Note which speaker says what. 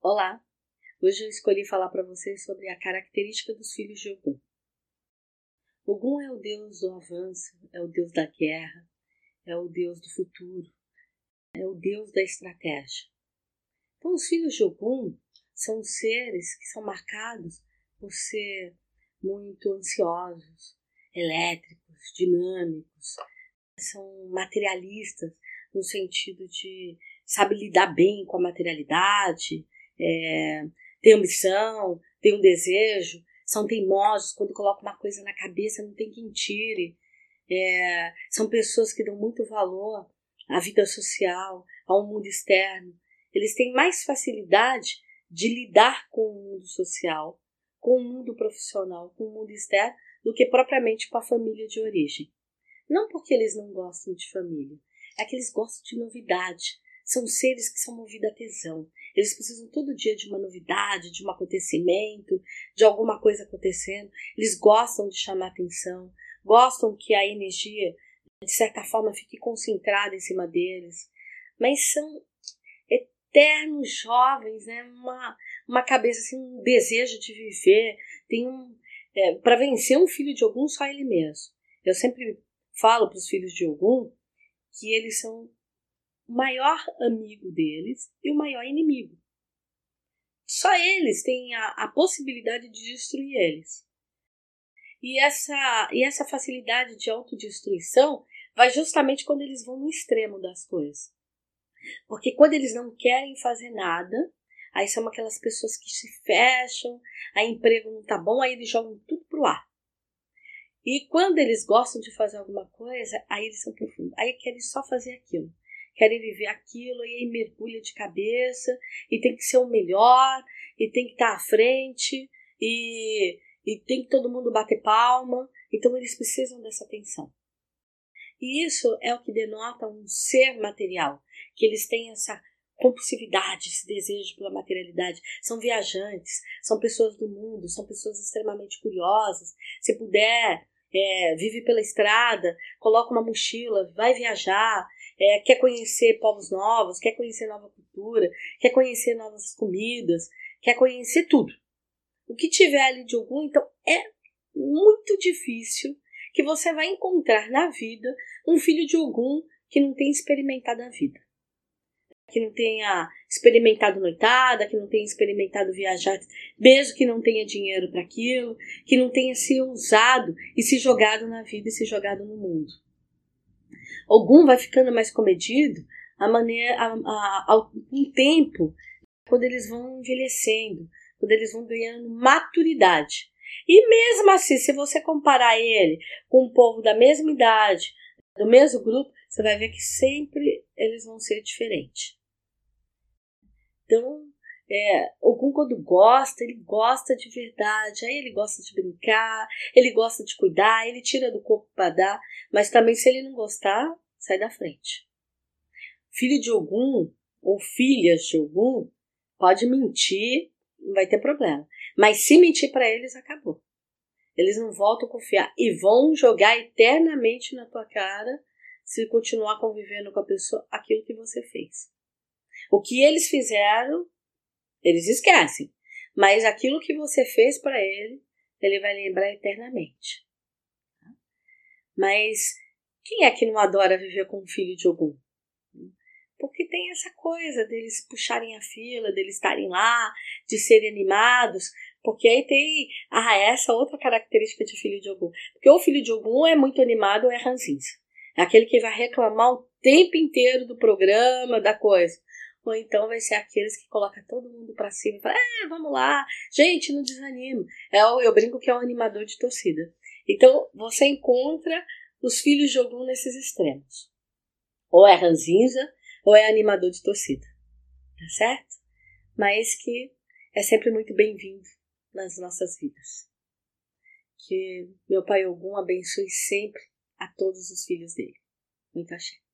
Speaker 1: Olá! Hoje eu escolhi falar para vocês sobre a característica dos filhos de Ogum. Ogum é o deus do avanço, é o deus da guerra, é o deus do futuro, é o deus da estratégia. Então, os filhos de Ogum são seres que são marcados por ser muito ansiosos, elétricos, dinâmicos, são materialistas no sentido de sabe lidar bem com a materialidade, é, tem ambição, tem um desejo, são teimosos, quando colocam uma coisa na cabeça não tem quem tire. É, são pessoas que dão muito valor à vida social, ao mundo externo. Eles têm mais facilidade de lidar com o mundo social, com o mundo profissional, com o mundo externo, do que propriamente com a família de origem. Não porque eles não gostam de família, é que eles gostam de novidade, são seres que são movidos a tesão. Eles precisam todo dia de uma novidade, de um acontecimento, de alguma coisa acontecendo. Eles gostam de chamar atenção, gostam que a energia, de certa forma, fique concentrada em cima deles. Mas são eternos jovens, né? uma, uma cabeça, assim, um desejo de viver. Tem um. É, para vencer um filho de algum, só ele mesmo. Eu sempre falo para os filhos de algum que eles são o maior amigo deles e o maior inimigo. Só eles têm a, a possibilidade de destruir eles. E essa, e essa facilidade de autodestruição vai justamente quando eles vão no extremo das coisas. Porque quando eles não querem fazer nada, aí são aquelas pessoas que se fecham, a emprego não tá bom, aí eles jogam tudo pro ar. E quando eles gostam de fazer alguma coisa, aí eles são profundos. Aí querem só fazer aquilo querem viver aquilo e aí mergulha de cabeça e tem que ser o melhor e tem que estar à frente e, e tem que todo mundo bater palma. Então eles precisam dessa atenção. E isso é o que denota um ser material, que eles têm essa compulsividade, esse desejo pela materialidade. São viajantes, são pessoas do mundo, são pessoas extremamente curiosas. Se puder, é, vive pela estrada, coloca uma mochila, vai viajar, é, quer conhecer povos novos, quer conhecer nova cultura, quer conhecer novas comidas, quer conhecer tudo. O que tiver ali de algum, então é muito difícil que você vai encontrar na vida um filho de algum que não tenha experimentado a vida. Que não tenha experimentado noitada, que não tenha experimentado viajar, mesmo que não tenha dinheiro para aquilo, que não tenha se ousado e se jogado na vida e se jogado no mundo. Algum vai ficando mais comedido a maneira, a, a, um tempo, quando eles vão envelhecendo, quando eles vão ganhando maturidade. E mesmo assim, se você comparar ele com um povo da mesma idade, do mesmo grupo, você vai ver que sempre eles vão ser diferentes. Então, é, algum quando gosta, ele gosta de verdade, aí ele gosta de brincar, ele gosta de cuidar, ele tira do corpo para dar, mas também se ele não gostar, sai da frente. Filho de algum ou filhas de algum pode mentir, não vai ter problema. Mas se mentir para eles, acabou. Eles não voltam a confiar e vão jogar eternamente na tua cara se continuar convivendo com a pessoa aquilo que você fez. O que eles fizeram eles esquecem. Mas aquilo que você fez para ele, ele vai lembrar eternamente. Mas quem é que não adora viver com um filho de algum? Porque tem essa coisa deles puxarem a fila, deles estarem lá, de serem animados. Porque aí tem ah, essa outra característica de filho de algum. Porque o filho de algum é muito animado ou é ranzinza. É aquele que vai reclamar o tempo inteiro do programa, da coisa ou então vai ser aqueles que colocam todo mundo para cima e falam, ah, vamos lá, gente, não desanima. É, eu brinco que é um animador de torcida. Então, você encontra os filhos de nesses extremos. Ou é ranzinza, ou é animador de torcida. Tá certo? Mas que é sempre muito bem-vindo nas nossas vidas. Que meu pai Ogum abençoe sempre a todos os filhos dele. Muito axé.